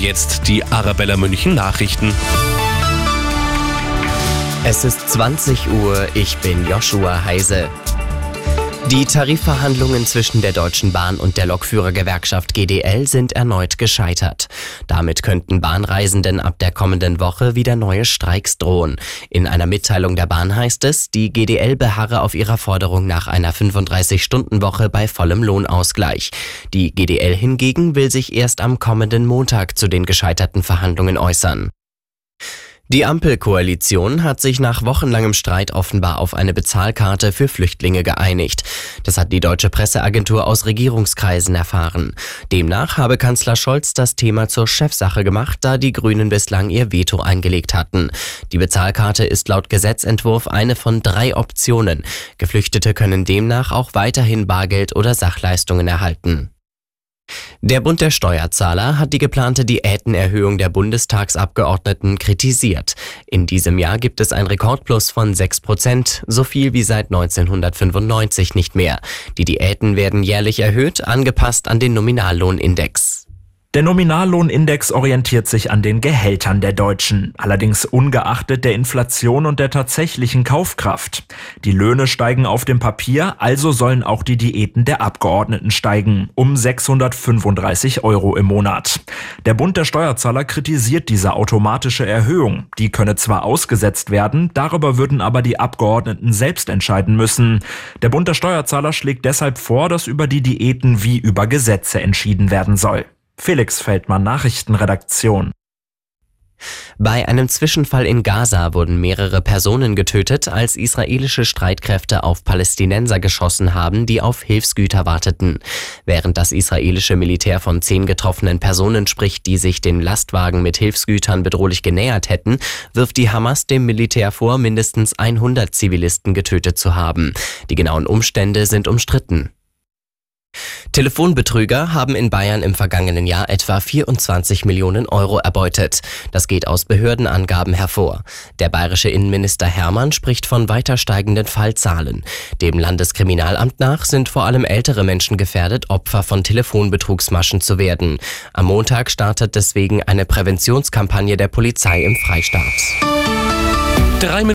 Und jetzt die Arabella München Nachrichten. Es ist 20 Uhr, ich bin Joshua Heise. Die Tarifverhandlungen zwischen der Deutschen Bahn und der Lokführergewerkschaft GDL sind erneut gescheitert. Damit könnten Bahnreisenden ab der kommenden Woche wieder neue Streiks drohen. In einer Mitteilung der Bahn heißt es, die GDL beharre auf ihrer Forderung nach einer 35-Stunden-Woche bei vollem Lohnausgleich. Die GDL hingegen will sich erst am kommenden Montag zu den gescheiterten Verhandlungen äußern. Die Ampelkoalition hat sich nach wochenlangem Streit offenbar auf eine Bezahlkarte für Flüchtlinge geeinigt. Das hat die deutsche Presseagentur aus Regierungskreisen erfahren. Demnach habe Kanzler Scholz das Thema zur Chefsache gemacht, da die Grünen bislang ihr Veto eingelegt hatten. Die Bezahlkarte ist laut Gesetzentwurf eine von drei Optionen. Geflüchtete können demnach auch weiterhin Bargeld oder Sachleistungen erhalten. Der Bund der Steuerzahler hat die geplante Diätenerhöhung der Bundestagsabgeordneten kritisiert. In diesem Jahr gibt es ein Rekordplus von 6 Prozent, so viel wie seit 1995 nicht mehr. Die Diäten werden jährlich erhöht, angepasst an den Nominallohnindex. Der Nominallohnindex orientiert sich an den Gehältern der Deutschen, allerdings ungeachtet der Inflation und der tatsächlichen Kaufkraft. Die Löhne steigen auf dem Papier, also sollen auch die Diäten der Abgeordneten steigen, um 635 Euro im Monat. Der Bund der Steuerzahler kritisiert diese automatische Erhöhung. Die könne zwar ausgesetzt werden, darüber würden aber die Abgeordneten selbst entscheiden müssen. Der Bund der Steuerzahler schlägt deshalb vor, dass über die Diäten wie über Gesetze entschieden werden soll. Felix Feldmann Nachrichtenredaktion. Bei einem Zwischenfall in Gaza wurden mehrere Personen getötet, als israelische Streitkräfte auf Palästinenser geschossen haben, die auf Hilfsgüter warteten. Während das israelische Militär von zehn getroffenen Personen spricht, die sich den Lastwagen mit Hilfsgütern bedrohlich genähert hätten, wirft die Hamas dem Militär vor, mindestens 100 Zivilisten getötet zu haben. Die genauen Umstände sind umstritten. Telefonbetrüger haben in Bayern im vergangenen Jahr etwa 24 Millionen Euro erbeutet. Das geht aus Behördenangaben hervor. Der bayerische Innenminister Hermann spricht von weiter steigenden Fallzahlen. Dem Landeskriminalamt nach sind vor allem ältere Menschen gefährdet, Opfer von Telefonbetrugsmaschen zu werden. Am Montag startet deswegen eine Präventionskampagne der Polizei im Freistaat. Drei